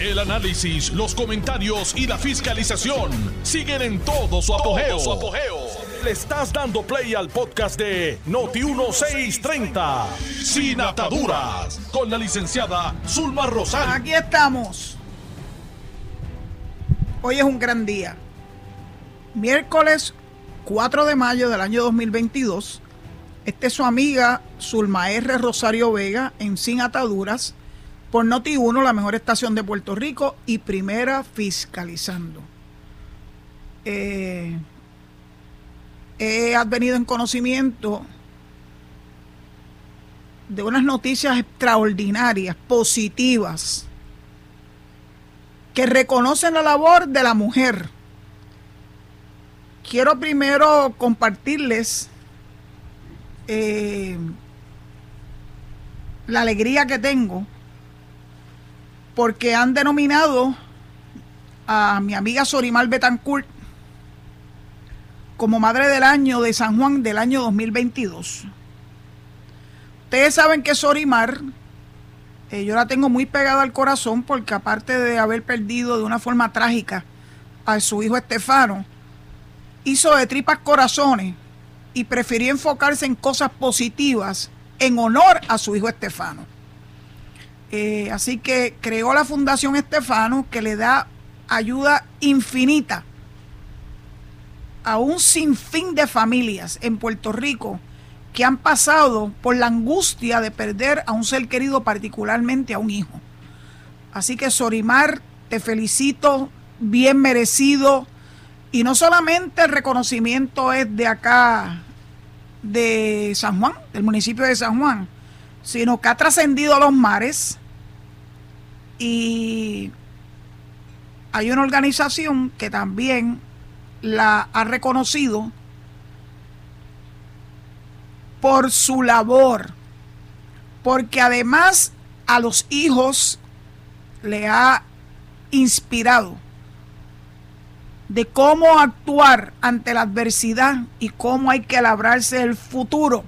El análisis, los comentarios y la fiscalización siguen en todo su apogeo. Le estás dando play al podcast de Noti1630, Sin Ataduras, con la licenciada Zulma Rosario. Aquí estamos. Hoy es un gran día. Miércoles 4 de mayo del año 2022. Esta es su amiga Zulma R. Rosario Vega en Sin Ataduras por Noti1, la mejor estación de Puerto Rico y primera fiscalizando. Eh, he advenido en conocimiento de unas noticias extraordinarias, positivas, que reconocen la labor de la mujer. Quiero primero compartirles eh, la alegría que tengo porque han denominado a mi amiga Sorimar Betancourt como Madre del Año de San Juan del año 2022. Ustedes saben que Sorimar, eh, yo la tengo muy pegada al corazón porque aparte de haber perdido de una forma trágica a su hijo Estefano, hizo de tripas corazones y prefirió enfocarse en cosas positivas en honor a su hijo Estefano. Eh, así que creó la Fundación Estefano que le da ayuda infinita a un sinfín de familias en Puerto Rico que han pasado por la angustia de perder a un ser querido, particularmente a un hijo. Así que Sorimar, te felicito, bien merecido. Y no solamente el reconocimiento es de acá, de San Juan, del municipio de San Juan, sino que ha trascendido los mares. Y hay una organización que también la ha reconocido por su labor, porque además a los hijos le ha inspirado de cómo actuar ante la adversidad y cómo hay que labrarse el futuro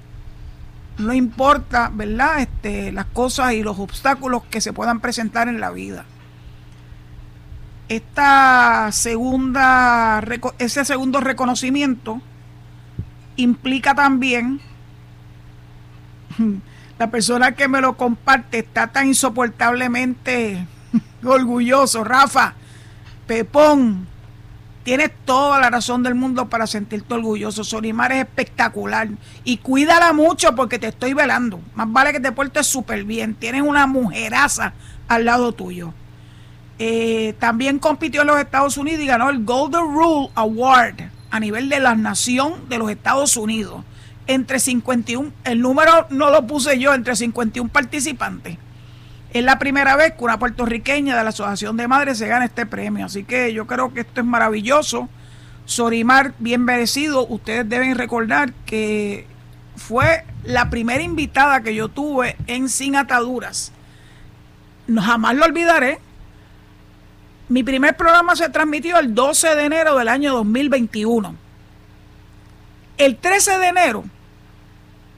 no importa, ¿verdad? Este, las cosas y los obstáculos que se puedan presentar en la vida. Esta segunda, ese segundo reconocimiento implica también la persona que me lo comparte está tan insoportablemente orgulloso, Rafa, Pepón, Tienes toda la razón del mundo para sentirte orgulloso. Solimar es espectacular. Y cuídala mucho porque te estoy velando. Más vale que te portes súper bien. Tienes una mujeraza al lado tuyo. Eh, también compitió en los Estados Unidos y ganó el Golden Rule Award a nivel de la nación de los Estados Unidos. Entre 51, el número no lo puse yo, entre 51 participantes. Es la primera vez que una puertorriqueña de la Asociación de Madres se gana este premio. Así que yo creo que esto es maravilloso. Sorimar, bien merecido. Ustedes deben recordar que fue la primera invitada que yo tuve en Sin Ataduras. No, jamás lo olvidaré. Mi primer programa se transmitió el 12 de enero del año 2021. El 13 de enero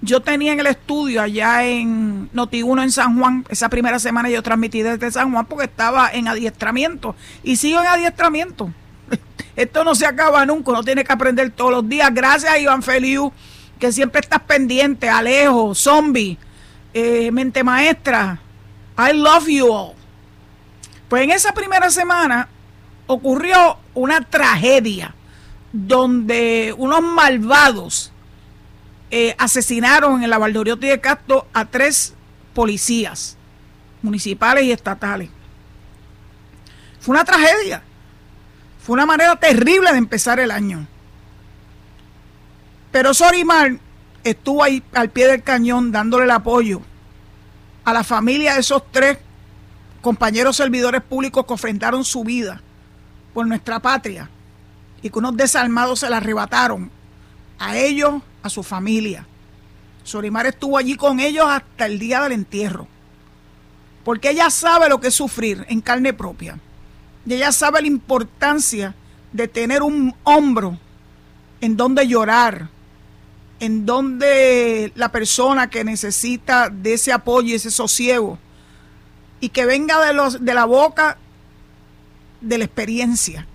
yo tenía en el estudio allá en Noti1 en San Juan, esa primera semana yo transmití desde San Juan porque estaba en adiestramiento y sigo en adiestramiento. Esto no se acaba nunca, uno tiene que aprender todos los días. Gracias a Iván Feliu, que siempre estás pendiente, Alejo, Zombie, eh, Mente Maestra, I love you all. Pues en esa primera semana ocurrió una tragedia donde unos malvados eh, asesinaron en la Valdoriotti de Castro a tres policías municipales y estatales. Fue una tragedia. Fue una manera terrible de empezar el año. Pero Sorimar estuvo ahí al pie del cañón dándole el apoyo a la familia de esos tres compañeros servidores públicos que ofrendaron su vida por nuestra patria y que unos desarmados se la arrebataron a ellos a su familia. Sorimar estuvo allí con ellos hasta el día del entierro. Porque ella sabe lo que es sufrir en carne propia. Y ella sabe la importancia de tener un hombro en donde llorar, en donde la persona que necesita de ese apoyo y ese sosiego, y que venga de, los, de la boca de la experiencia,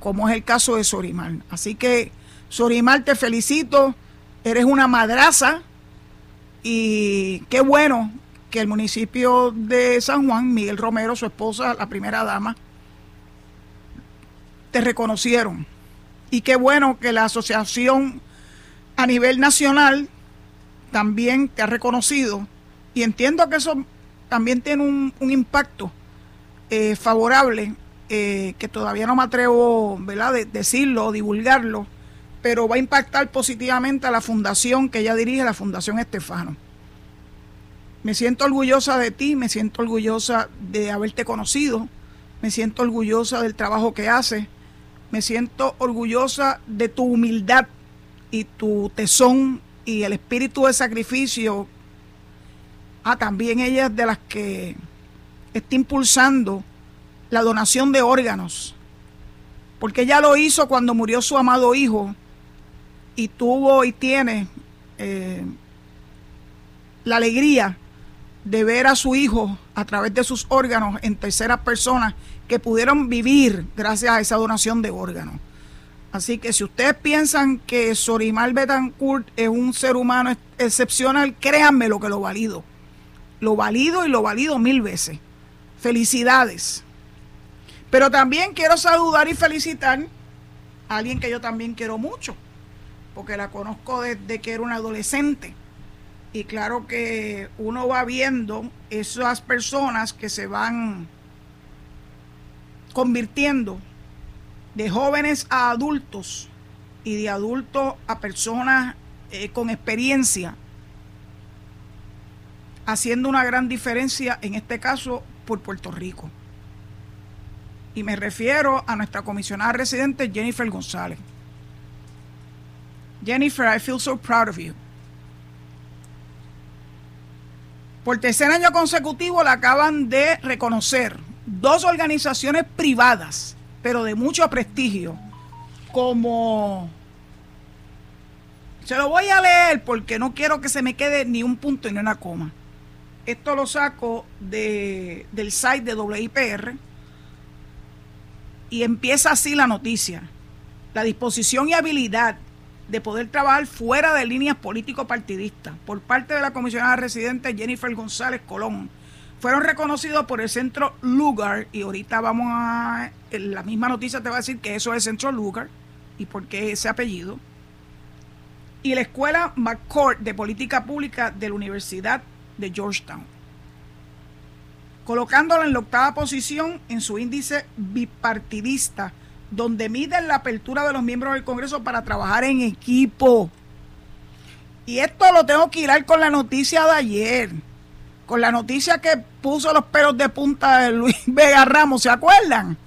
como es el caso de Sorimar. Así que, Sorimar, te felicito, eres una madraza y qué bueno que el municipio de San Juan, Miguel Romero, su esposa, la primera dama, te reconocieron. Y qué bueno que la asociación a nivel nacional también te ha reconocido. Y entiendo que eso también tiene un, impacto eh, favorable, eh, que todavía no me atrevo ¿verdad? de decirlo, divulgarlo, pero va a impactar positivamente a la fundación que ella dirige, la Fundación Estefano. Me siento orgullosa de ti, me siento orgullosa de haberte conocido, me siento orgullosa del trabajo que haces, me siento orgullosa de tu humildad y tu tesón y el espíritu de sacrificio. Ah, también ella es de las que está impulsando la donación de órganos, porque ella lo hizo cuando murió su amado hijo y tuvo y tiene eh, la alegría de ver a su hijo a través de sus órganos en terceras personas que pudieron vivir gracias a esa donación de órganos. Así que si ustedes piensan que Sorimar Betancourt es un ser humano excepcional, créanme lo que lo valido. Lo valido y lo valido mil veces. Felicidades. Pero también quiero saludar y felicitar a alguien que yo también quiero mucho, porque la conozco desde que era un adolescente y claro que uno va viendo esas personas que se van convirtiendo de jóvenes a adultos y de adultos a personas eh, con experiencia, haciendo una gran diferencia, en este caso, por Puerto Rico. Y me refiero a nuestra comisionada residente Jennifer González. Jennifer, I feel so proud of you. Por tercer año consecutivo la acaban de reconocer dos organizaciones privadas, pero de mucho prestigio, como... Se lo voy a leer porque no quiero que se me quede ni un punto ni una coma. Esto lo saco de, del site de WIPR y empieza así la noticia. La disposición y habilidad de poder trabajar fuera de líneas político-partidistas por parte de la comisionada residente Jennifer González Colón. Fueron reconocidos por el centro Lugar y ahorita vamos a... la misma noticia te va a decir que eso es el centro Lugar y por qué ese apellido. Y la escuela McCourt de Política Pública de la Universidad de Georgetown colocándola en la octava posición en su índice bipartidista donde miden la apertura de los miembros del Congreso para trabajar en equipo. Y esto lo tengo que ir con la noticia de ayer, con la noticia que puso los pelos de punta de Luis Vega Ramos, ¿se acuerdan?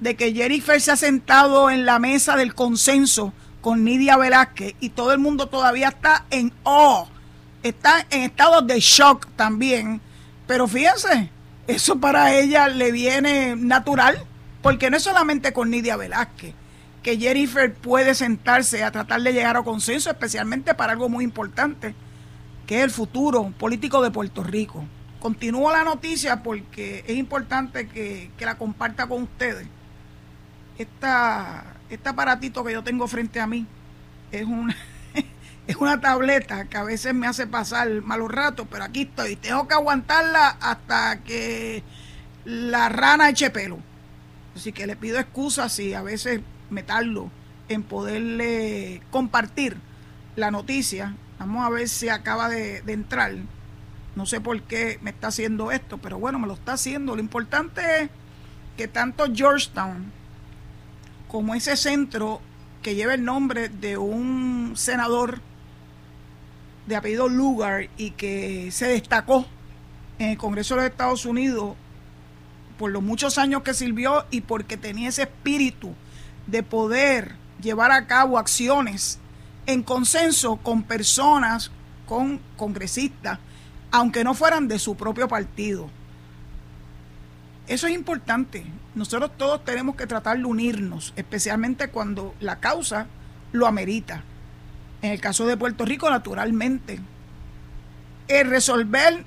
De que Jennifer se ha sentado en la mesa del consenso con Nidia Velázquez y todo el mundo todavía está en oh, está en estado de shock también. Pero fíjense, eso para ella le viene natural porque no es solamente con Nidia Velázquez que Jennifer puede sentarse a tratar de llegar a consenso, especialmente para algo muy importante, que es el futuro político de Puerto Rico. Continúo la noticia porque es importante que, la comparta con ustedes. Esta, este aparatito que yo tengo frente a mí es una, es una tableta que a veces me hace pasar malos ratos, pero aquí estoy. Tengo que aguantarla hasta que la rana eche pelo. Así que le pido excusas si a veces me tardo en poderle compartir la noticia. Vamos a ver si acaba de, entrar. No sé por qué me está haciendo esto, pero bueno, me lo está haciendo. Lo importante es que tanto Georgetown como ese centro que lleva el nombre de un senador de apellido Lugar y que se destacó en el Congreso de los Estados Unidos por los muchos años que sirvió y porque tenía ese espíritu de poder llevar a cabo acciones en consenso con personas, con congresistas, aunque no fueran de su propio partido. Eso es importante. Nosotros todos tenemos que tratar de unirnos, especialmente cuando la causa lo amerita. En el caso de Puerto Rico, naturalmente. El resolver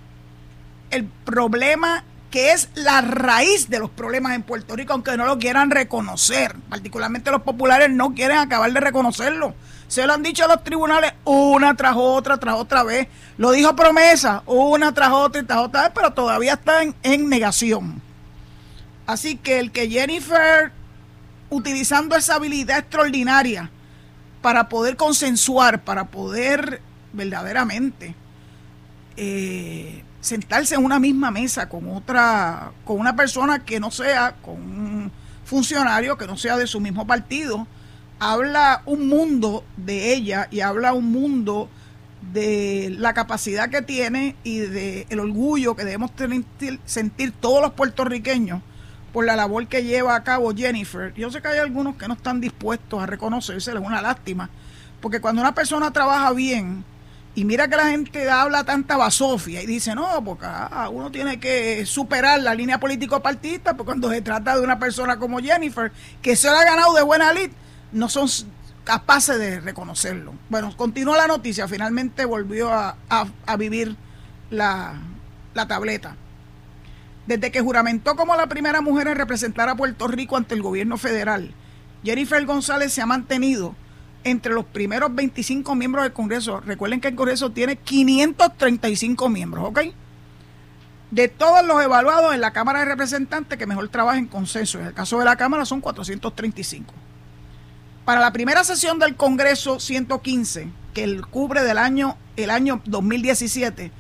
el problema que es la raíz de los problemas en Puerto Rico, aunque no lo quieran reconocer. Particularmente los populares no quieren acabar de reconocerlo. Se lo han dicho a los tribunales una tras otra, tras otra vez. Lo dijo promesa, una tras otra y tras otra vez, pero todavía está en, negación. Así que el que Jennifer, utilizando esa habilidad extraordinaria para poder consensuar, para poder verdaderamente eh, sentarse en una misma mesa con otra, con una persona que no sea, con un funcionario que no sea de su mismo partido, habla un mundo de ella y habla un mundo de la capacidad que tiene y de el orgullo que debemos tener, sentir todos los puertorriqueños por la labor que lleva a cabo Jennifer. Yo sé que hay algunos que no están dispuestos a reconocerse, es una lástima, porque cuando una persona trabaja bien, y mira que la gente habla tanta basofia y dice, no, porque ah, uno tiene que superar la línea político-partista, porque cuando se trata de una persona como Jennifer, que se la ha ganado de buena lid, no son capaces de reconocerlo. Bueno, continúa la noticia, finalmente volvió a, vivir la, la tableta. Desde que juramentó como la primera mujer en representar a Puerto Rico ante el gobierno federal, Jennifer González se ha mantenido entre los primeros 25 miembros del Congreso. Recuerden que el Congreso tiene 535 miembros, ¿ok? De todos los evaluados en la Cámara de Representantes que mejor trabaja en consenso. En el caso de la Cámara son 435. Para la primera sesión del Congreso 115, que el cubre del año, el año 2017,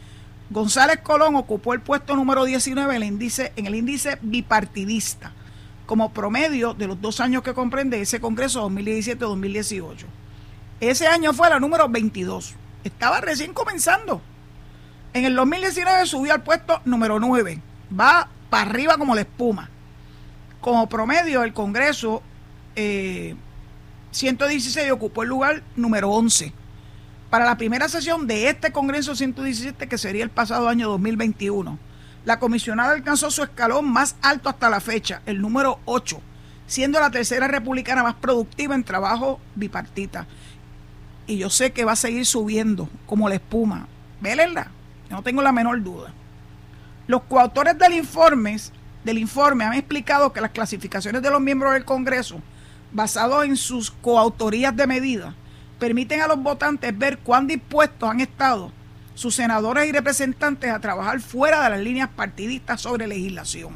González Colón ocupó el puesto número 19 en el índice, en el índice bipartidista como promedio de los dos años que comprende ese Congreso 2017-2018. Ese año fue la número 22. Estaba recién comenzando. En el 2019 subió al puesto número 9. Va para arriba como la espuma. Como promedio, el Congreso 116 eh, ocupó el lugar número 11. Para la primera sesión de este Congreso 117, que sería el pasado año 2021 la comisionada alcanzó su escalón más alto hasta la fecha, el número 8, siendo la tercera republicana más productiva en trabajo bipartita. Y yo sé que va a seguir subiendo como la espuma. Vélenla, no tengo la menor duda. Los coautores del informe, del informe han explicado que las clasificaciones de los miembros del Congreso, basados en sus coautorías de medida, permiten a los votantes ver cuán dispuestos han estado sus senadores y representantes a trabajar fuera de las líneas partidistas sobre legislación.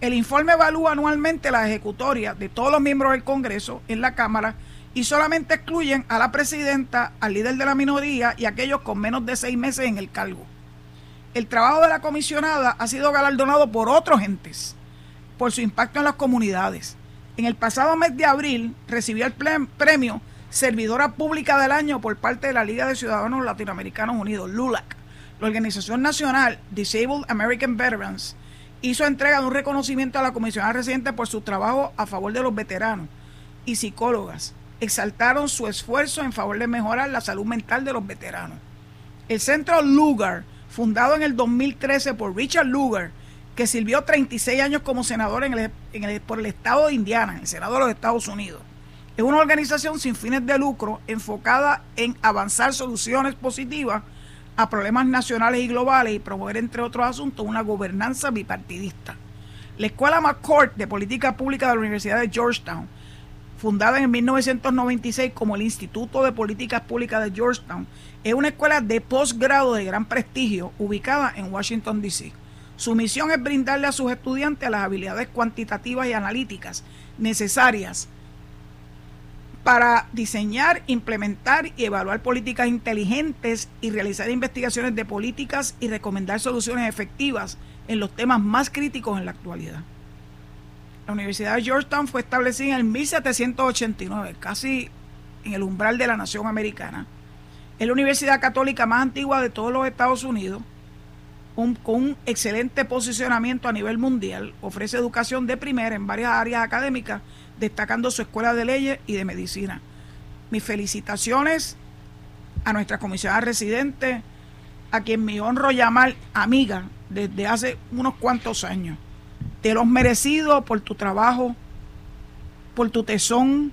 El informe evalúa anualmente la ejecutoria de todos los miembros del Congreso en la Cámara y solamente excluyen a la presidenta, al líder de la minoría y a aquellos con menos de seis meses en el cargo. El trabajo de la comisionada ha sido galardonado por otros entes por su impacto en las comunidades. En el pasado mes de abril recibió el premio servidora pública del año por parte de la Liga de Ciudadanos Latinoamericanos Unidos, LULAC. La organización nacional Disabled American Veterans hizo entrega de un reconocimiento a la comisionada residente por su trabajo a favor de los veteranos y psicólogas. Exaltaron su esfuerzo en favor de mejorar la salud mental de los veteranos. El centro Lugar, fundado en el 2013 por Richard Lugar, que sirvió 36 años como senador en por el estado de Indiana, en el Senado de los Estados Unidos es una organización sin fines de lucro enfocada en avanzar soluciones positivas a problemas nacionales y globales y promover, entre otros asuntos, una gobernanza bipartidista. La Escuela McCourt de Política Pública de la Universidad de Georgetown, fundada en 1996 como el Instituto de Políticas Públicas de Georgetown, es una escuela de posgrado de gran prestigio ubicada en Washington, D.C. Su misión es brindarle a sus estudiantes las habilidades cuantitativas y analíticas necesarias para diseñar, implementar y evaluar políticas inteligentes y realizar investigaciones de políticas y recomendar soluciones efectivas en los temas más críticos en la actualidad. La Universidad de Georgetown fue establecida en 1789, casi en el umbral de la nación americana. Es la universidad católica más antigua de todos los Estados Unidos, con un excelente posicionamiento a nivel mundial. Ofrece educación de primera en varias áreas académicas destacando su escuela de leyes y de medicina. Mis felicitaciones a nuestra comisionada residente, a quien me honro llamar amiga desde hace unos cuantos años. Te lo has merecido por tu trabajo, por tu tesón,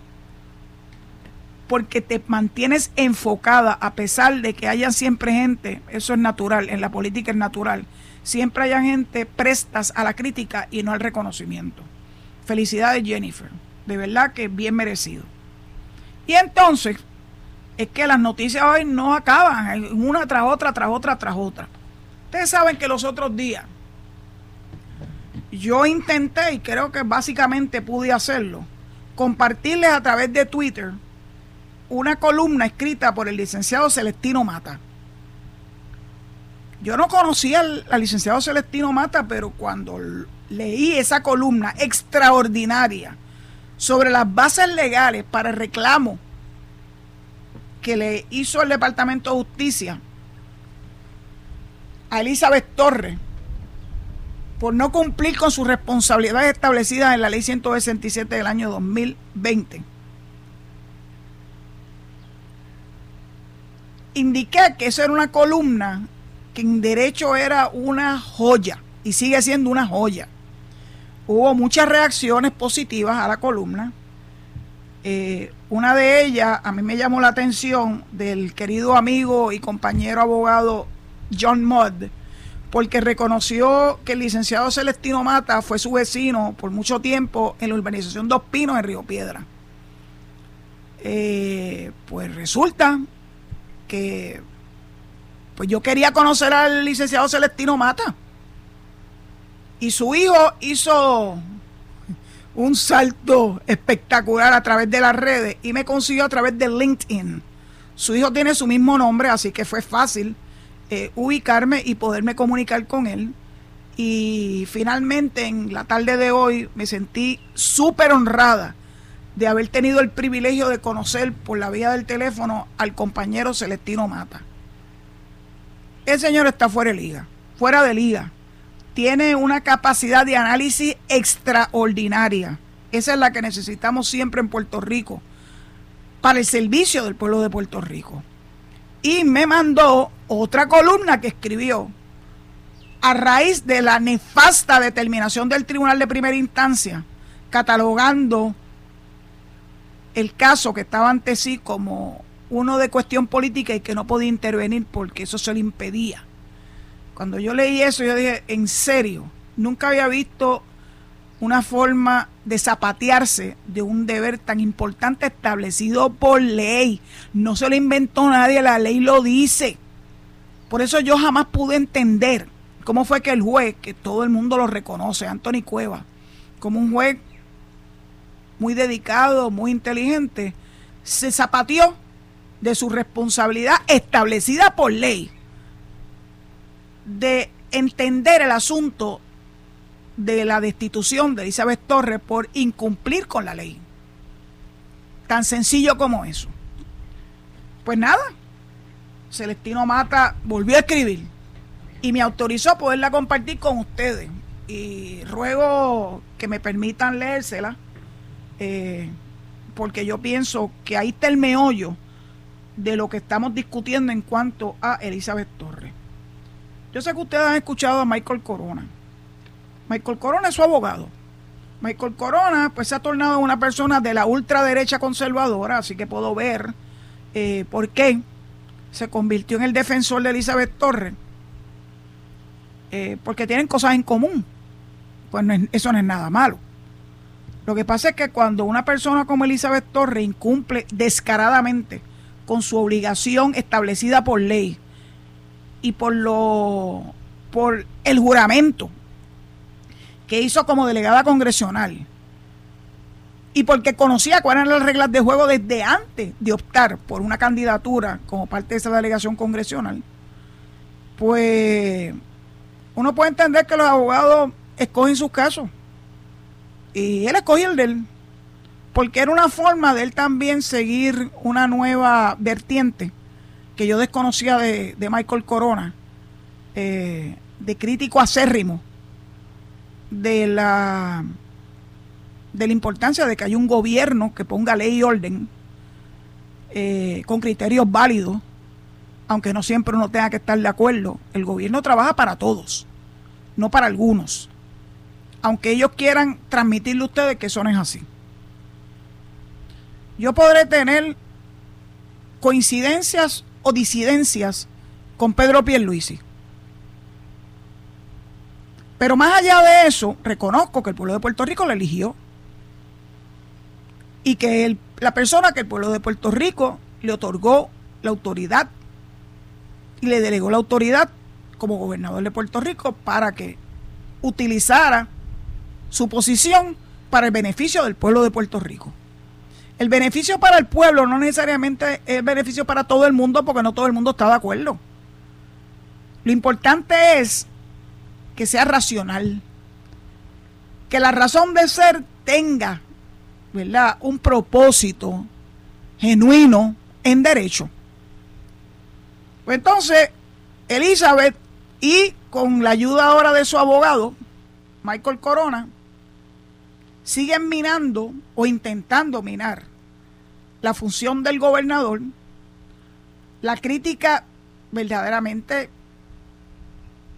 porque te mantienes enfocada a pesar de que haya siempre gente, eso es natural, en la política es natural, siempre haya gente prestas a la crítica y no al reconocimiento. Felicidades Jennifer, de verdad que bien merecido. Y entonces, es que las noticias hoy no acaban, una tras otra, tras otra, tras otra. Ustedes saben que los otros días yo intenté, y creo que básicamente pude hacerlo, compartirles a través de Twitter una columna escrita por el licenciado Celestino Mata. Yo no conocía al, licenciado Celestino Mata, pero cuando leí esa columna extraordinaria sobre las bases legales para el reclamo que le hizo el Departamento de Justicia a Elizabeth Torres por no cumplir con sus responsabilidades establecidas en la ley 167 del año 2020. Indiqué que eso era una columna que en derecho era una joya y sigue siendo una joya. Hubo muchas reacciones positivas a la columna. Eh, una de ellas a mí me llamó la atención del querido amigo y compañero abogado John Mudd, porque reconoció que el licenciado Celestino Mata fue su vecino por mucho tiempo en la urbanización Dos Pinos en Río Piedra. Eh, pues resulta que pues yo quería conocer al licenciado Celestino Mata. Y su hijo hizo un salto espectacular a través de las redes y me consiguió a través de LinkedIn. Su hijo tiene su mismo nombre, así que fue fácil eh, ubicarme y poderme comunicar con él. Y finalmente en la tarde de hoy me sentí súper honrada de haber tenido el privilegio de conocer por la vía del teléfono al compañero Celestino Mata. El señor está fuera de liga, fuera de liga. Tiene una capacidad de análisis extraordinaria. Esa es la que necesitamos siempre en Puerto Rico para el servicio del pueblo de Puerto Rico y me mandó otra columna que escribió a raíz de la nefasta determinación del Tribunal de Primera Instancia, catalogando el caso que estaba ante sí como uno de cuestión política y que no podía intervenir porque eso se le impedía. Cuando yo leí eso, yo dije, en serio, nunca había visto una forma de zapatearse de un deber tan importante establecido por ley. No se lo inventó nadie, la ley lo dice. Por eso yo jamás pude entender cómo fue que el juez, que todo el mundo lo reconoce, Anthony Cueva, como un juez muy dedicado, muy inteligente, se zapateó de su responsabilidad establecida por ley de entender el asunto de la destitución de Elizabeth Torres por incumplir con la ley. Tan sencillo como eso. Pues nada, Celestino Mata volvió a escribir y me autorizó a poderla compartir con ustedes. Y ruego que me permitan leérsela, eh, porque yo pienso que ahí está el meollo de lo que estamos discutiendo en cuanto a Elizabeth Torres. Yo sé que ustedes han escuchado a Michael Corona Michael Corona es su abogado. Michael Corona pues se ha tornado una persona de la ultraderecha conservadora, así que puedo ver eh, por qué se convirtió en el defensor de Elizabeth Torres. Eh, porque tienen cosas en común. Pues eso no es nada malo. Lo que pasa es que cuando una persona como Elizabeth Torres incumple descaradamente con su obligación establecida por ley y por lo por el juramento que hizo como delegada congresional y porque conocía cuáles eran las reglas de juego desde antes de optar por una candidatura como parte de esa delegación congresional, pues uno puede entender que los abogados escogen sus casos. Y él escogió el de él, porque era una forma de él también seguir una nueva vertiente que yo desconocía de, Michael Corona, eh, de crítico acérrimo de la de la importancia de que haya un gobierno que ponga ley y orden eh, con criterios válidos, aunque no siempre uno tenga que estar de acuerdo. El gobierno trabaja para todos, no para algunos. Aunque ellos quieran transmitirle a ustedes que eso no es así. Yo podré tener coincidencias o disidencias con Pedro Pierluisi. Pero más allá de eso, reconozco que el pueblo de Puerto Rico lo eligió. Y que la persona que el pueblo de Puerto Rico le otorgó la autoridad y le delegó la autoridad como gobernador de Puerto Rico para que utilizara su posición para el beneficio del pueblo de Puerto Rico. El beneficio para el pueblo no necesariamente es beneficio para todo el mundo porque no todo el mundo está de acuerdo. Lo importante es que sea racional, que la razón de ser tenga, ¿verdad?, un propósito genuino en derecho. Pues entonces, Elizabeth y con la ayuda ahora de su abogado, Michael Corona, siguen minando o intentando minar la función del gobernador. La crítica verdaderamente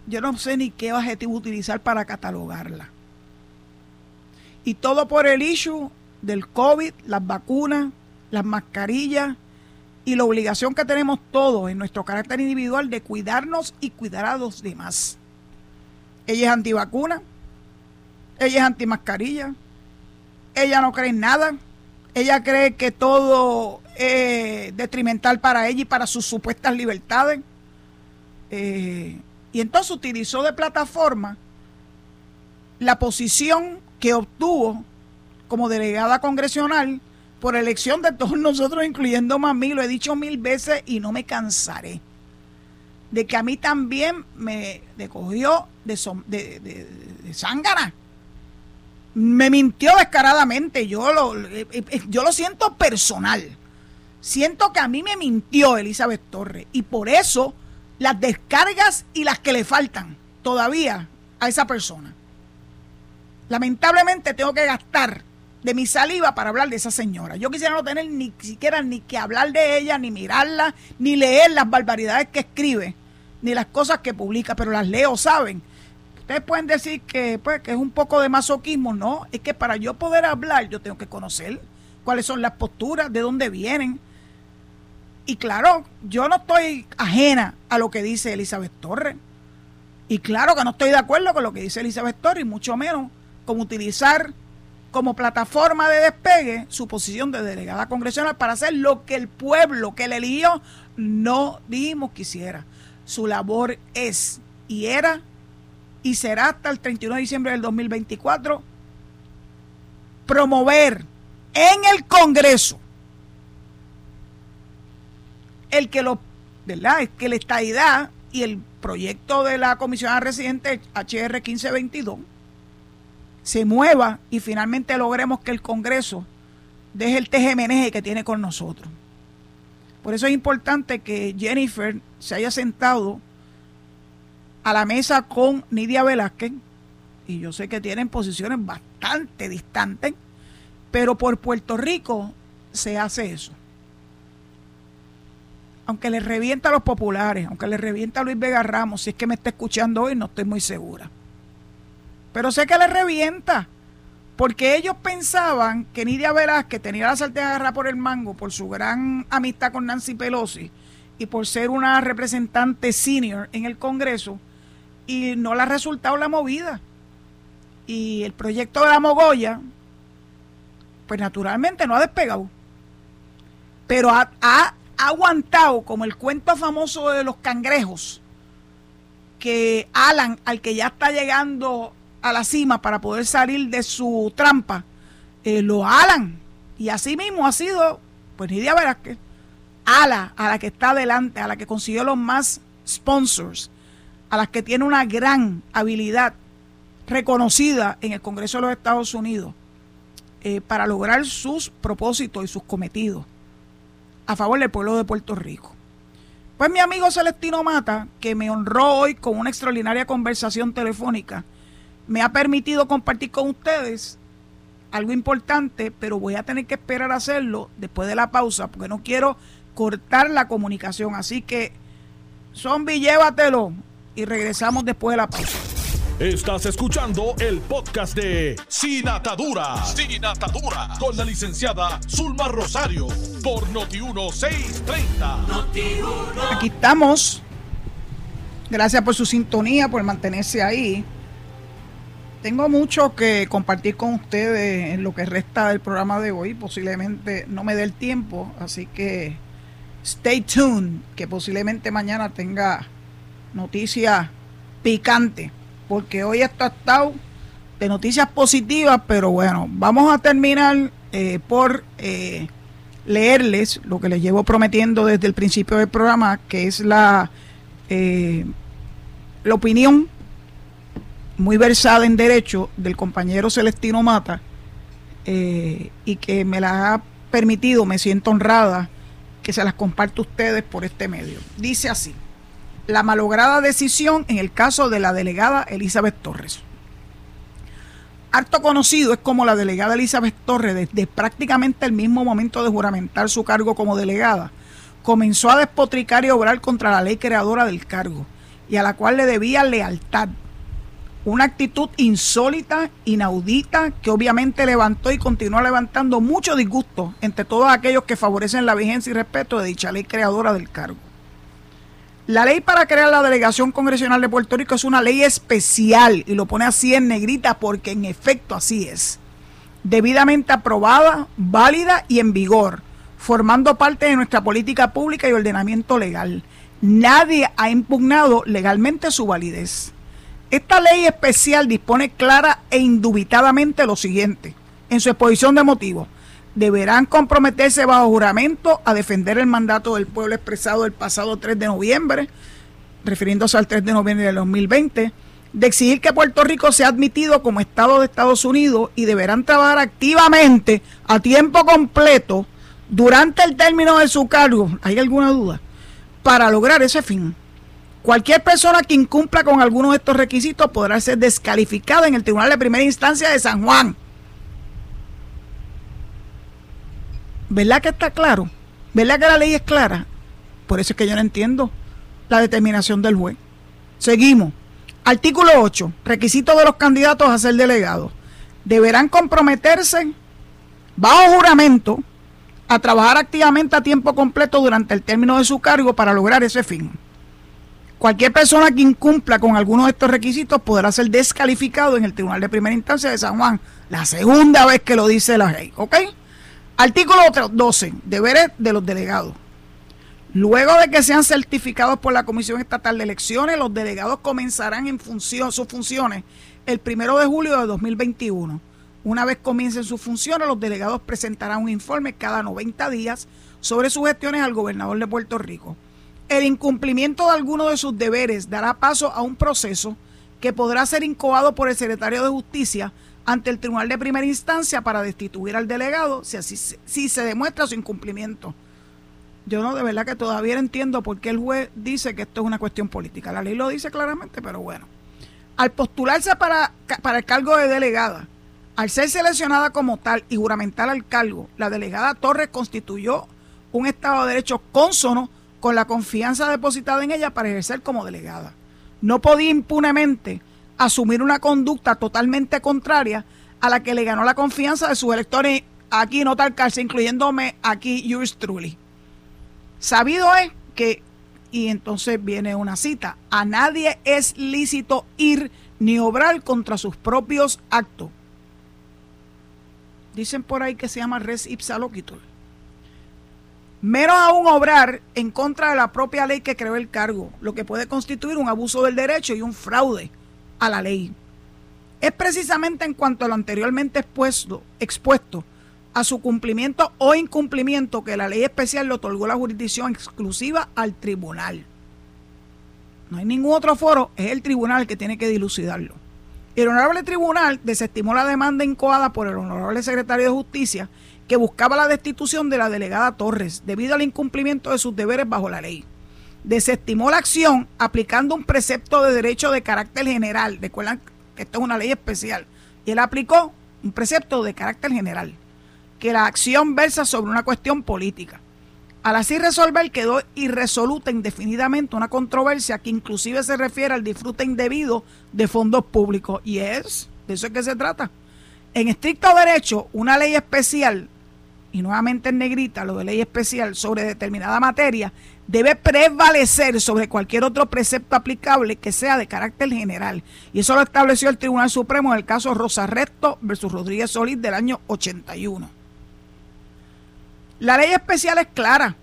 yo no sé ni qué adjetivo utilizar para catalogarla. Y todo por el issue del COVID, las vacunas, las mascarillas y la obligación que tenemos todos en nuestro carácter individual de cuidarnos y cuidar a los demás. Ella es antivacuna, ella es antimascarilla, ella no cree en nada, ella cree que todo es detrimental para ella y para sus supuestas libertades. Eh, y entonces utilizó de plataforma la posición que obtuvo como delegada congresional por elección de todos nosotros, incluyendo a mí, lo he dicho mil veces y no me cansaré, de que a mí también me cogió de, de. Me mintió descaradamente, yo lo, eh, eh, yo lo siento personal. Siento que a mí me mintió Elizabeth Torres y por eso las descargas y las que le faltan todavía a esa persona. Lamentablemente tengo que gastar de mi saliva para hablar de esa señora. Yo quisiera no tener ni siquiera ni que hablar de ella, ni mirarla, ni leer las barbaridades que escribe, ni las cosas que publica, pero las leo, ¿saben? Ustedes pueden decir que, pues, que es un poco de masoquismo, no, es que para yo poder hablar yo tengo que conocer cuáles son las posturas, de dónde vienen, y claro, yo no estoy ajena a lo que dice Elizabeth Torres. Y claro que no estoy de acuerdo con lo que dice Elizabeth Torres, mucho menos con utilizar como plataforma de despegue su posición de delegada congresional para hacer lo que el pueblo que le eligió no dijimos que hiciera. Su labor es y era y será hasta el 31 de diciembre del 2024 promover en el Congreso el que lo, ¿verdad? Es que la estadidad y el proyecto de la comisión residente HR 1522 se mueva y finalmente logremos que el Congreso deje el TGMNG que tiene con nosotros. Por eso es importante que Jennifer se haya sentado a la mesa con Nidia Velázquez, y yo sé que tienen posiciones bastante distantes, pero por Puerto Rico se hace eso aunque le revienta a los populares, aunque le revienta a Luis Vega Ramos, si es que me está escuchando hoy, no estoy muy segura. Pero sé que le revienta, porque ellos pensaban que Nidia Velázquez tenía la sartén agarrada por el mango por su gran amistad con Nancy Pelosi y por ser una representante senior en el Congreso, y no le ha resultado la movida. Y el proyecto de la Mogoya, pues naturalmente no ha despegado. Pero ha, ha aguantado como el cuento famoso de los cangrejos, que Alan, al que ya está llegando a la cima para poder salir de su trampa, eh, lo alan. Y así mismo ha sido, pues Nidia Velázquez, Ala, a la que está adelante, a la que consiguió los más sponsors, a la que tiene una gran habilidad reconocida en el Congreso de los Estados Unidos eh, para lograr sus propósitos y sus cometidos a favor del pueblo de Puerto Rico. Pues mi amigo Celestino Mata, que me honró hoy con una extraordinaria conversación telefónica, me ha permitido compartir con ustedes algo importante, pero voy a tener que esperar a hacerlo después de la pausa, porque no quiero cortar la comunicación. Así que, zombie, llévatelo y regresamos después de la pausa. Estás escuchando el podcast de Sin Atadura. Sin Atadura. Con la licenciada Zulma Rosario. Por Noti1630. Aquí estamos. Gracias por su sintonía, por mantenerse ahí. Tengo mucho que compartir con ustedes en lo que resta del programa de hoy. Posiblemente no me dé el tiempo, así que stay tuned, que posiblemente mañana tenga noticias picantes porque hoy esto ha estado de noticias positivas, pero bueno, vamos a terminar eh, por eh, leerles lo que les llevo prometiendo desde el principio del programa, que es la, eh, la opinión muy versada en derecho del compañero Celestino Mata y que me la ha permitido, me siento honrada que se las comparto a ustedes por este medio. Dice así la malograda decisión en el caso de la delegada Elizabeth Torres. Harto conocido es como la delegada Elizabeth Torres, desde prácticamente el mismo momento de juramentar su cargo como delegada, comenzó a despotricar y obrar contra la ley creadora del cargo, y a la cual le debía lealtad. Una actitud insólita, inaudita, que obviamente levantó y continúa levantando mucho disgusto entre todos aquellos que favorecen la vigencia y respeto de dicha ley creadora del cargo. La ley para crear la delegación congresional de Puerto Rico es una ley especial y lo pone así en negrita porque en efecto así es. Debidamente aprobada, válida y en vigor, formando parte de nuestra política pública y ordenamiento legal. Nadie ha impugnado legalmente su validez. Esta ley especial dispone clara e indubitadamente lo siguiente, en su exposición de motivos deberán comprometerse bajo juramento a defender el mandato del pueblo expresado el pasado 3 de noviembre, refiriéndose al 3 de noviembre del 2020, de exigir que Puerto Rico sea admitido como Estado de Estados Unidos y deberán trabajar activamente a tiempo completo durante el término de su cargo, ¿hay alguna duda? Para lograr ese fin. Cualquier persona que incumpla con alguno de estos requisitos podrá ser descalificada en el Tribunal de Primera Instancia de San Juan ¿Verdad que está claro? ¿Verdad que la ley es clara? Por eso es que yo no entiendo la determinación del juez. Seguimos. Artículo 8. Requisitos de los candidatos a ser delegados. Deberán comprometerse bajo juramento a trabajar activamente a tiempo completo durante el término de su cargo para lograr ese fin. Cualquier persona que incumpla con alguno de estos requisitos podrá ser descalificado en el Tribunal de Primera Instancia de San Juan. La segunda vez que lo dice la ley. ¿Ok? Artículo 12. Deberes de los delegados. Luego de que sean certificados por la Comisión Estatal de Elecciones, los delegados comenzarán en función, sus funciones el primero de julio de 2021. Una vez comiencen sus funciones, los delegados presentarán un informe cada 90 días sobre sus gestiones al gobernador de Puerto Rico. El incumplimiento de alguno de sus deberes dará paso a un proceso que podrá ser incoado por el secretario de Justicia ante el Tribunal de Primera Instancia para destituir al delegado si, así, si se demuestra su incumplimiento. Yo no, de verdad que todavía no entiendo por qué el juez dice que esto es una cuestión política. La ley lo dice claramente, pero bueno. Al postularse para, para el cargo de delegada, al ser seleccionada como tal y juramentar al cargo, la delegada Torres constituyó un Estado de Derecho consono con la confianza depositada en ella para ejercer como delegada. No podía impunemente asumir una conducta totalmente contraria a la que le ganó la confianza de sus electores aquí no tal caso, incluyéndome aquí yours truly. Sabido es que, y entonces viene una cita, a nadie es lícito ir ni obrar contra sus propios actos. Dicen por ahí que se llama res ipsa loquitur. Menos aún obrar en contra de la propia ley que creó el cargo, lo que puede constituir un abuso del derecho y un fraude a la ley. Es precisamente en cuanto a lo anteriormente expuesto, expuesto a su cumplimiento o incumplimiento que la ley especial le otorgó la jurisdicción exclusiva al tribunal. No hay ningún otro foro, es el tribunal que tiene que dilucidarlo. El honorable tribunal desestimó la demanda incoada por el honorable secretario de Justicia que buscaba la destitución de la delegada Torres debido al incumplimiento de sus deberes bajo la ley desestimó la acción aplicando un precepto de derecho de carácter general. Recuerdan que esto es una ley especial. Y él aplicó un precepto de carácter general, que la acción versa sobre una cuestión política. Al así resolver quedó irresoluta indefinidamente una controversia que inclusive se refiere al disfrute indebido de fondos públicos. Y es, de eso es que se trata. En estricto derecho, una ley especial, y nuevamente en negrita lo de ley especial sobre determinada materia, debe prevalecer sobre cualquier otro precepto aplicable que sea de carácter general. Y eso lo estableció el Tribunal Supremo en el caso Rosa Recto versus Rodríguez Solís del año 81. La ley especial es clara.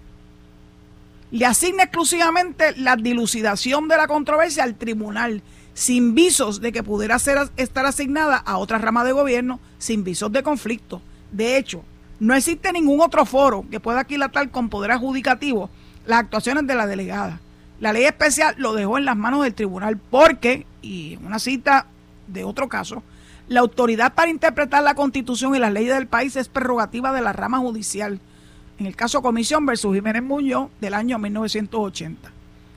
Le asigna exclusivamente la dilucidación de la controversia al tribunal, sin visos de que pudiera ser, estar asignada a otra rama de gobierno, sin visos de conflicto. De hecho, no existe ningún otro foro que pueda aquilatar con poder adjudicativo las actuaciones de la delegada. La ley especial lo dejó en las manos del tribunal porque, y una cita de otro caso, la autoridad para interpretar la constitución y las leyes del país es prerrogativa de la rama judicial. En el caso Comisión versus Jiménez Muñoz del año 1980.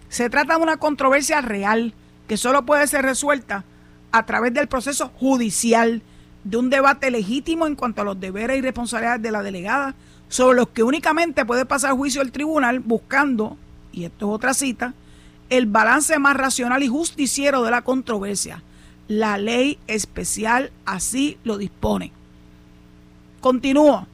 Se trata de una controversia real que solo puede ser resuelta a través del proceso judicial, de un debate legítimo en cuanto a los deberes y responsabilidades de la delegada, sobre los que únicamente puede pasar juicio el tribunal buscando, y esto es otra cita, el balance más racional y justiciero de la controversia. La ley especial así lo dispone. Continúa.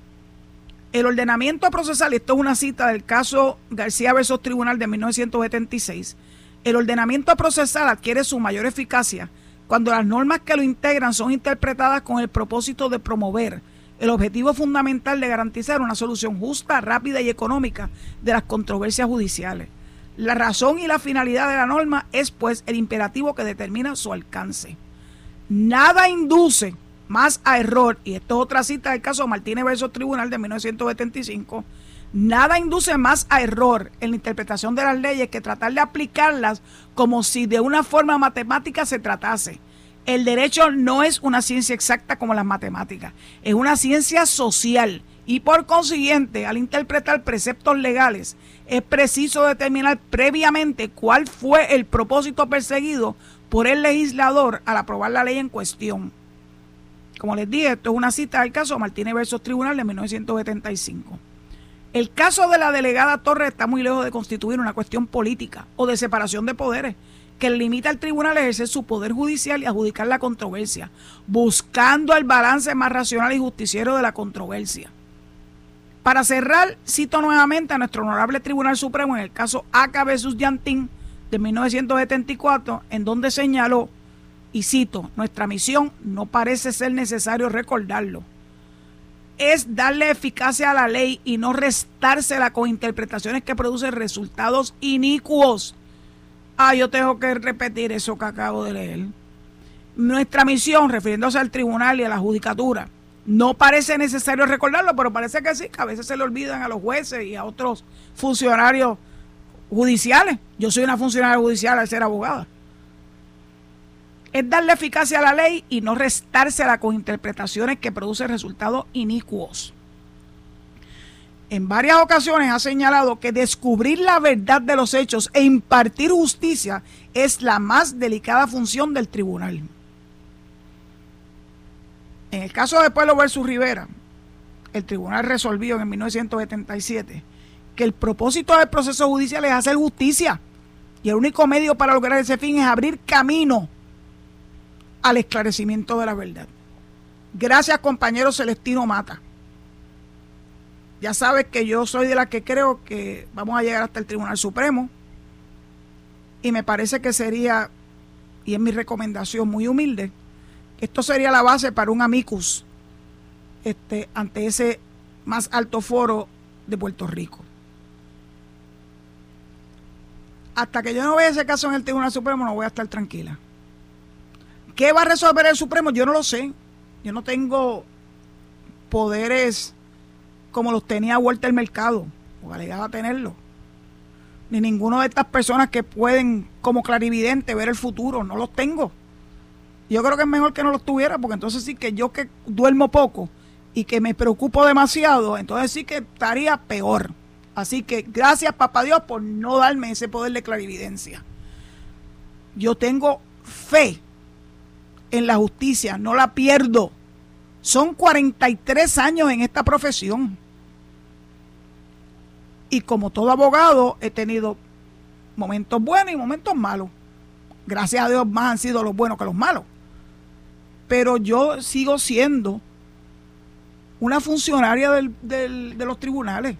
El ordenamiento procesal, esto es una cita del caso García versus Tribunal de 1976, el ordenamiento procesal adquiere su mayor eficacia cuando las normas que lo integran son interpretadas con el propósito de promover el objetivo fundamental de garantizar una solución justa, rápida y económica de las controversias judiciales. La razón y la finalidad de la norma es pues el imperativo que determina su alcance. Nada induce más a error, y esto es otra cita del caso Martínez versus Tribunal de 1975, nada induce más a error en la interpretación de las leyes que tratar de aplicarlas como si de una forma matemática se tratase el derecho no es una ciencia exacta como las matemáticas, es una ciencia social y por consiguiente, al interpretar preceptos legales, es preciso determinar previamente cuál fue el propósito perseguido por el legislador al aprobar la ley en cuestión. Como les dije, esto es una cita del caso Martínez versus Tribunal de 1975. El caso de la delegada Torres está muy lejos de constituir una cuestión política o de separación de poderes que limita al tribunal a ejercer su poder judicial y adjudicar la controversia, buscando el balance más racional y justiciero de la controversia. Para cerrar, cito nuevamente a nuestro honorable Tribunal Supremo en el caso Aca versus Yantín de 1974, en donde señaló, y cito, nuestra misión no parece ser necesario recordarlo, es darle eficacia a la ley y no restársela con interpretaciones que producen resultados inicuos Ah, yo tengo que repetir eso que acabo de leer. Nuestra misión, refiriéndose al tribunal y a la judicatura, no parece necesario recordarlo, pero parece que sí, que a veces se le olvidan a los jueces y a otros funcionarios judiciales. Yo soy una funcionaria judicial al ser abogada. Es darle eficacia a la ley y no restársela con interpretaciones que producen resultados inicuos en varias ocasiones ha señalado que descubrir la verdad de los hechos e impartir justicia es la más delicada función del tribunal. En el caso de Pueblo versus Rivera, el tribunal resolvió en 1977 que el propósito del proceso judicial es hacer justicia y el único medio para lograr ese fin es abrir camino al esclarecimiento de la verdad. Gracias compañero Celestino Mata ya sabes que yo soy de la que creo que vamos a llegar hasta el Tribunal Supremo. Y me parece que sería, y es mi recomendación muy humilde, esto sería la base para un amicus este, ante ese más alto foro de Puerto Rico. Hasta que yo no vea ese caso en el Tribunal Supremo no voy a estar tranquila. ¿Qué va a resolver el Supremo? Yo no lo sé. Yo no tengo poderes como los tenía Walter Mercado, o alegaba tenerlo. Ni ninguno de estas personas que pueden, como clarividente, ver el futuro. No los tengo. Yo creo que es mejor que no los tuviera, porque entonces sí que yo que duermo poco y que me preocupo demasiado, entonces sí que estaría peor. Así que gracias, papá Dios, por no darme ese poder de clarividencia. Yo tengo fe en la justicia, no la pierdo. Son 43 años en esta profesión. Y como todo abogado, he tenido momentos buenos y momentos malos. Gracias a Dios más han sido los buenos que los malos. Pero yo sigo siendo una funcionaria de los tribunales.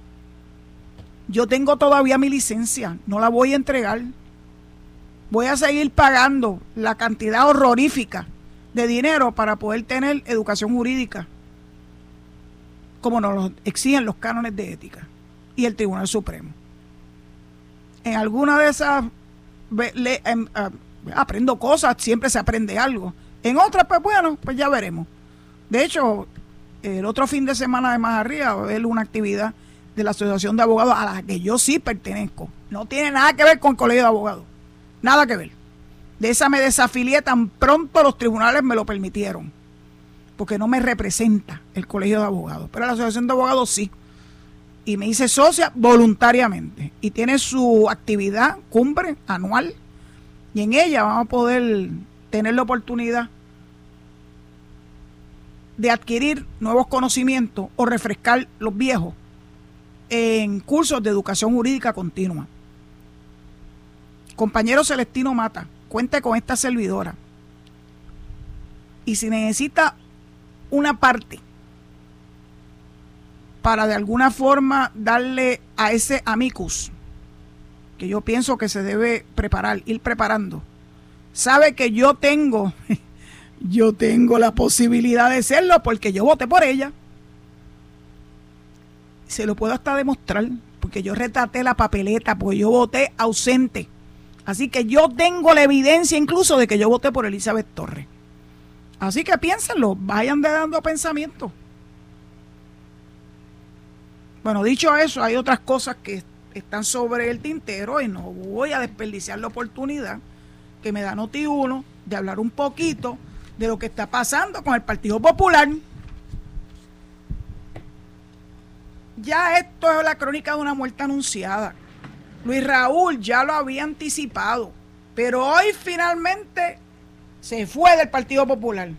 Yo tengo todavía mi licencia, no la voy a entregar. Voy a seguir pagando la cantidad horrorífica de dinero para poder tener educación jurídica, como nos lo exigen los cánones de ética y el Tribunal Supremo. En alguna de esas em, ah, aprendo cosas, siempre se aprende algo. En otras, pues bueno, pues ya veremos. De hecho, el otro fin de semana de más arriba va a haber una actividad de la Asociación de Abogados a la que yo sí pertenezco. No tiene nada que ver con el Colegio de Abogados. Nada que ver. De esa me desafilié tan pronto los tribunales me lo permitieron. Porque no me representa el Colegio de Abogados. Pero la Asociación de Abogados sí. Y me hice socia voluntariamente. Y tiene su actividad cumbre anual. Y en ella vamos a poder tener la oportunidad de adquirir nuevos conocimientos o refrescar los viejos en cursos de educación jurídica continua. Compañero Celestino Mata, cuente con esta servidora. Y si necesita una parte para de alguna forma darle a ese amicus, que yo pienso que se debe preparar, ir preparando, sabe que yo tengo yo tengo la posibilidad de serlo porque yo voté por ella. Se lo puedo hasta demostrar, porque yo retraté la papeleta, porque yo voté ausente. Así que yo tengo la evidencia incluso de que yo voté por Elizabeth Torres. Así que piénsenlo, vayan de dando pensamiento. Bueno, dicho eso, hay otras cosas que están sobre el tintero y no voy a desperdiciar la oportunidad que me da Noti 1 de hablar un poquito de lo que está pasando con el Partido Popular. Ya esto es la crónica de una muerte anunciada. Luis Raúl ya lo había anticipado, pero hoy finalmente se fue del Partido Popular.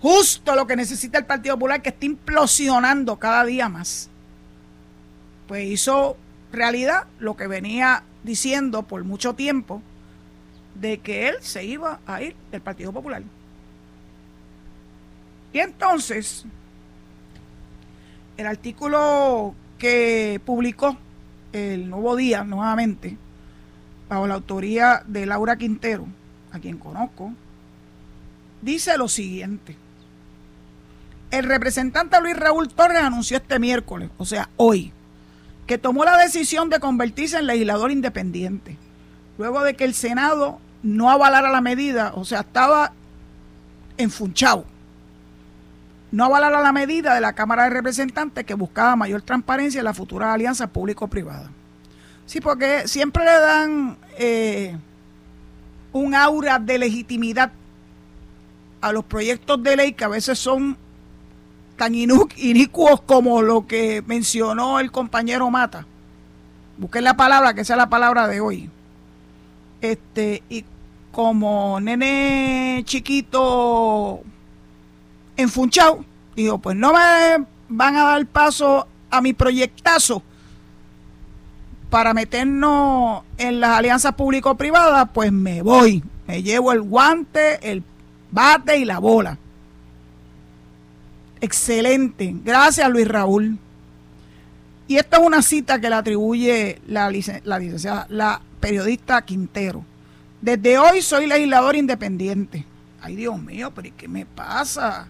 Justo lo que necesita el Partido Popular, que está implosionando cada día más. Pues hizo realidad lo que venía diciendo por mucho tiempo, de que él se iba a ir del Partido Popular. Y entonces, el artículo que publicó el Nuevo Día nuevamente, bajo la autoría de Laura Quintero, a quien conozco, dice lo siguiente. El representante Luis Raúl Torres anunció este miércoles, o sea, hoy, que tomó la decisión de convertirse en legislador independiente, luego de que el Senado no avalara la medida, o sea, estaba enfunchado. No avalara la medida de la Cámara de Representantes que buscaba mayor transparencia en la futura alianza público-privada. Sí, porque siempre le dan eh, un aura de legitimidad a los proyectos de ley que a veces son tan inicuos como lo que mencionó el compañero Mata. Busquen la palabra, que sea la palabra de hoy. Este, y como nene chiquito enfunchado, dijo, pues no me van a dar paso a mi proyectazo para meternos en las alianzas público-privadas, pues me voy, me llevo el guante, el bate y la bola. Excelente, gracias Luis Raúl. Y esta es una cita que le atribuye la, la licenciada, la periodista Quintero. Desde hoy soy legislador independiente. Ay, Dios mío, pero ¿qué me pasa?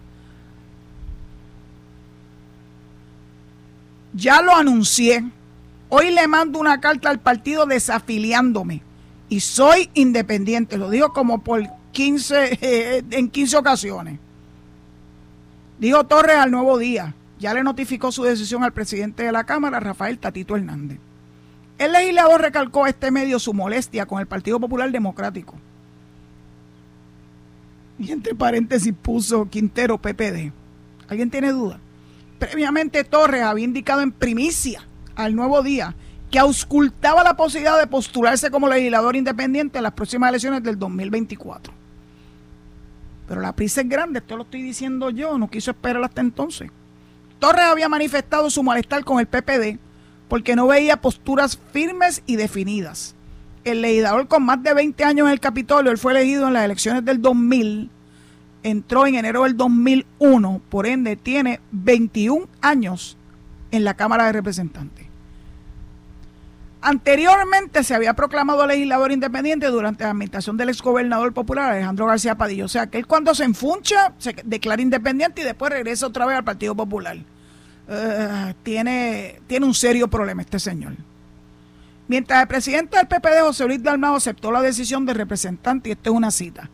Ya lo anuncié. Hoy le mando una carta al partido desafiliándome. Y soy independiente. Lo digo como por 15, eh, en 15 ocasiones. Dijo Torres al nuevo día. Ya le notificó su decisión al presidente de la Cámara, Rafael Tatito Hernández. El legislador recalcó a este medio su molestia con el Partido Popular Democrático. Y entre paréntesis puso Quintero PPD. ¿Alguien tiene duda? Previamente Torres había indicado en primicia al nuevo día que auscultaba la posibilidad de postularse como legislador independiente en las próximas elecciones del 2024. Pero la prisa es grande, esto lo estoy diciendo yo, no quiso esperar hasta entonces. Torres había manifestado su malestar con el PPD porque no veía posturas firmes y definidas. El legislador con más de 20 años en el Capitolio, él fue elegido en las elecciones del 2000, entró en enero del 2001, por ende tiene 21 años en la Cámara de Representantes. Anteriormente se había proclamado legislador independiente durante la administración del exgobernador popular Alejandro García Padilla. O sea, que él cuando se enfuncha se declara independiente y después regresa otra vez al Partido Popular. Eh, tiene, tiene un serio problema este señor. Mientras el presidente del PPD, José Luis Dalmado, aceptó la decisión del representante, y esto es una cita.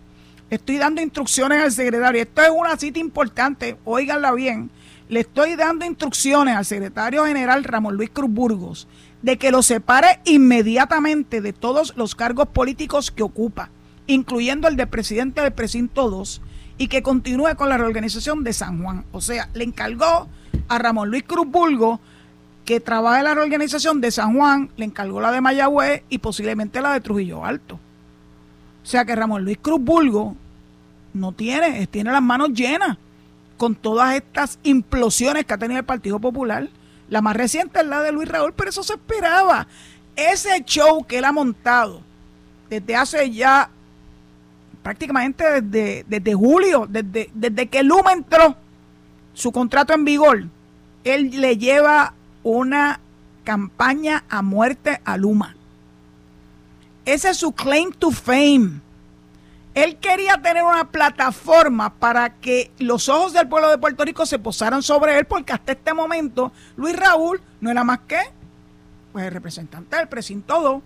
Estoy dando instrucciones al secretario. Esto es una cita importante, óiganla bien. Le estoy dando instrucciones al secretario general Ramón Luis Cruz Burgos de que lo separe inmediatamente de todos los cargos políticos que ocupa, incluyendo el de presidente del precinto 2, y que continúe con la reorganización de San Juan. O sea, le encargó a Ramón Luis Cruz Burgos que trabaje la reorganización de San Juan, le encargó la de Mayagüez y posiblemente la de Trujillo Alto. O sea que Ramón Luis Cruz Burgos no tiene, tiene las manos llenas con todas estas implosiones que ha tenido el Partido Popular la más reciente es la de Luis Raúl, pero eso se esperaba. Ese show que él ha montado desde hace ya prácticamente desde, desde julio, desde, desde que Luma entró su contrato en vigor, él le lleva una campaña a muerte a Luma. Ese es su claim to fame. Él quería tener una plataforma para que los ojos del pueblo de Puerto Rico se posaran sobre él, porque hasta este momento Luis Raúl no era más que pues, el representante del precinto 2.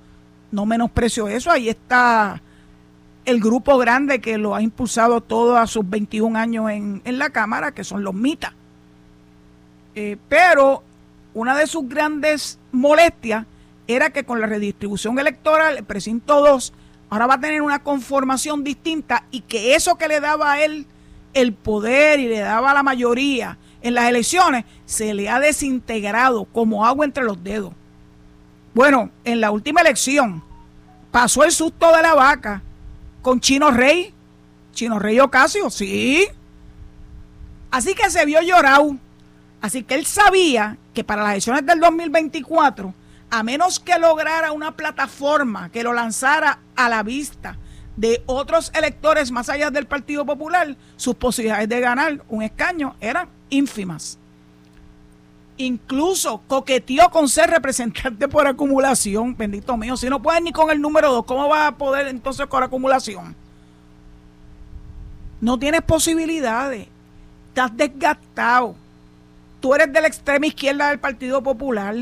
No menosprecio eso, ahí está el grupo grande que lo ha impulsado todo a sus 21 años en, la Cámara, que son los mitas. Eh, pero una de sus grandes molestias era que con la redistribución electoral, el precinto 2 ahora va a tener una conformación distinta y que eso que le daba a él el poder y le daba la mayoría en las elecciones se le ha desintegrado como agua entre los dedos. Bueno, en la última elección pasó el susto de la vaca con Chino Rey, Chino Rey Ocasio, sí. Así que se vio llorado. Así que él sabía que para las elecciones del 2024 a menos que lograra una plataforma que lo lanzara a la vista de otros electores más allá del Partido Popular, sus posibilidades de ganar un escaño eran ínfimas. Incluso coqueteó con ser representante por acumulación, bendito mío. Si no puede ni con el número dos, ¿cómo va a poder entonces con acumulación? No tienes posibilidades. Estás desgastado. Tú eres de la extrema izquierda del Partido Popular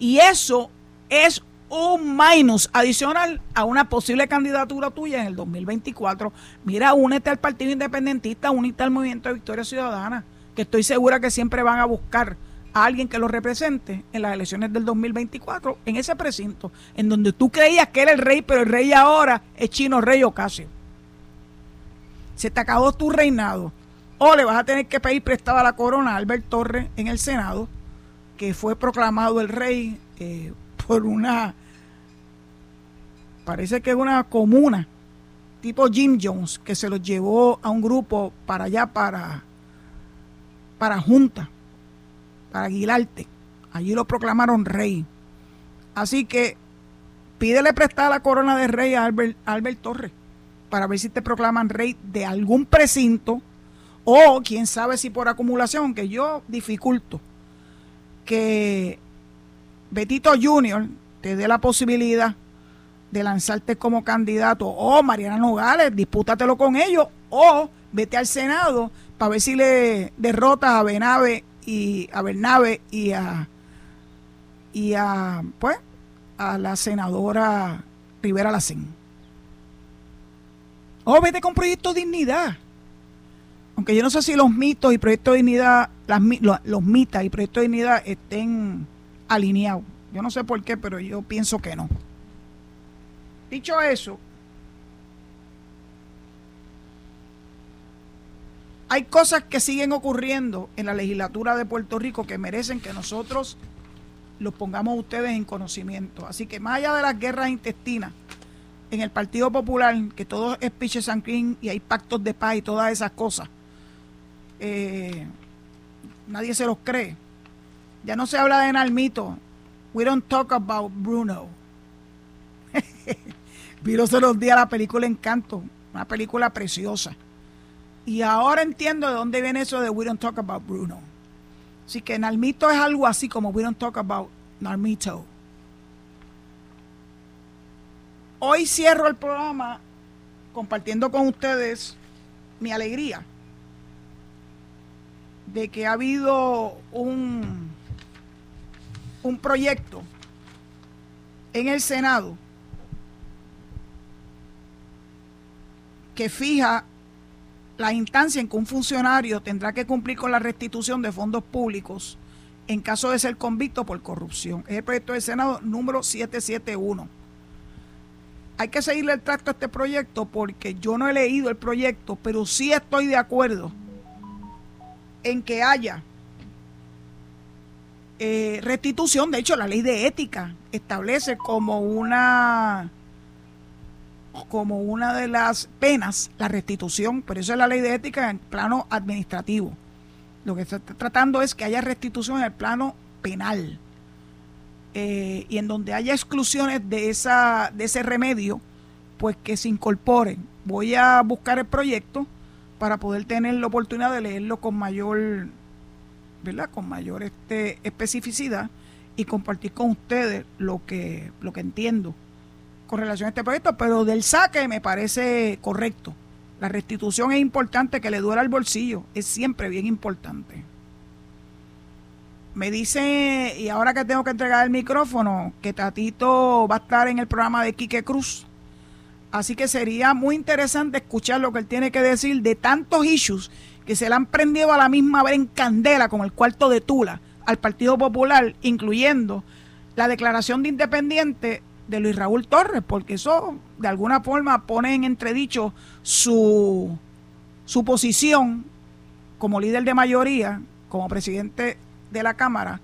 y eso es un minus adicional a una posible candidatura tuya en el 2024. Mira, únete al Partido Independentista, únete al Movimiento de Victoria Ciudadana, que estoy segura que siempre van a buscar a alguien que lo represente en las elecciones del 2024, en ese precinto, en donde tú creías que era el rey, pero el rey ahora es Chino Rey Ocasio. Se te acabó tu reinado. O le vas a tener que pedir prestada la corona a Albert Torres en el Senado que fue proclamado el rey eh, por una, parece que es una comuna, tipo Jim Jones, que se lo llevó a un grupo para allá, para, para Junta, para Aguilarte. Allí lo proclamaron rey. Así que pídele prestar la corona de rey a Albert, Albert Torres para ver si te proclaman rey de algún precinto o quién sabe si por acumulación, que yo dificulto que Betito Junior te dé la posibilidad de lanzarte como candidato o Mariana Nogales, dispútatelo con ellos o vete al Senado para ver si le derrotas a Benave y a Bernabe y a y a pues a la senadora Rivera Lacén. O vete con Proyecto Dignidad aunque yo no sé si los mitos y Proyecto de Dignidad, las, los, mitas y Proyecto de Dignidad estén alineados. Yo no sé por qué, pero yo pienso que no. Dicho eso, hay cosas que siguen ocurriendo en la legislatura de Puerto Rico que merecen que nosotros los pongamos ustedes en conocimiento. Así que más allá de las guerras intestinas en el Partido Popular, que todo es piche sanquín y hay pactos de paz y todas esas cosas, eh, nadie se los cree. Ya no se habla de Nalmito We Don't Talk About Bruno. Vi los otros días la película Encanto, una película preciosa. Y ahora entiendo de dónde viene eso de We Don't Talk About Bruno. Así que Nalmito es algo así como We Don't Talk About Nalmito. Hoy cierro el programa compartiendo con ustedes mi alegría de que ha habido un, un proyecto en el Senado que fija la instancia en que un funcionario tendrá que cumplir con la restitución de fondos públicos en caso de ser convicto por corrupción. Es el proyecto del Senado número 771. Hay que seguirle el tracto a este proyecto porque yo no he leído el proyecto, pero sí estoy de acuerdo en que haya eh, restitución. De hecho, la ley de ética establece como una como una de las penas la restitución, pero eso es la ley de ética en plano administrativo. Lo que se está tratando es que haya restitución en el plano penal. Eh, y en donde haya exclusiones de, esa, de ese remedio, pues que se incorporen. Voy a buscar el proyecto para poder tener la oportunidad de leerlo con mayor, ¿verdad? Con mayor este, especificidad y compartir con ustedes lo que, lo que entiendo con relación a este proyecto, pero del saque me parece correcto. La restitución es importante, que le duela el bolsillo, es siempre bien importante. Me dice, y ahora que tengo que entregar el micrófono, que Tatito va a estar en el programa de Quique Cruz. Así que sería muy interesante escuchar lo que él tiene que decir de tantos issues que se le han prendido a la misma vez en candela con el cuarto de Tula al Partido Popular, incluyendo la declaración de independiente de Luis Raúl Torres, porque eso de alguna forma pone en entredicho su, su posición como líder de mayoría, como presidente de la Cámara,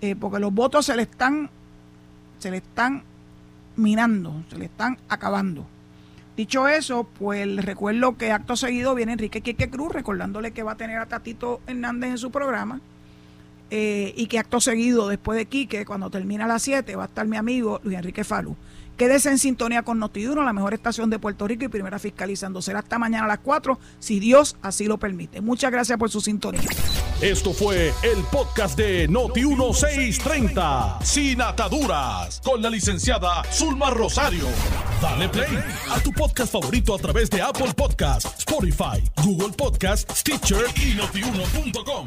eh, porque los votos se le están, se le están minando, se le están acabando. Dicho eso, pues recuerdo que acto seguido viene Enrique Quique Cruz, recordándole que va a tener a Tatito Hernández en su programa. Eh, y que acto seguido, después de Quique, cuando termina las 7, va a estar mi amigo Luis Enrique Falú. Quédese en sintonía con Notiuno, la mejor estación de Puerto Rico y primera fiscalizando. Será hasta mañana a las 4, si Dios así lo permite. Muchas gracias por su sintonía. Esto fue el podcast de Noti1630, sin ataduras, con la licenciada Zulma Rosario. Dale play a tu podcast favorito a través de Apple Podcasts, Spotify, Google Podcasts, Stitcher y notiuno.com.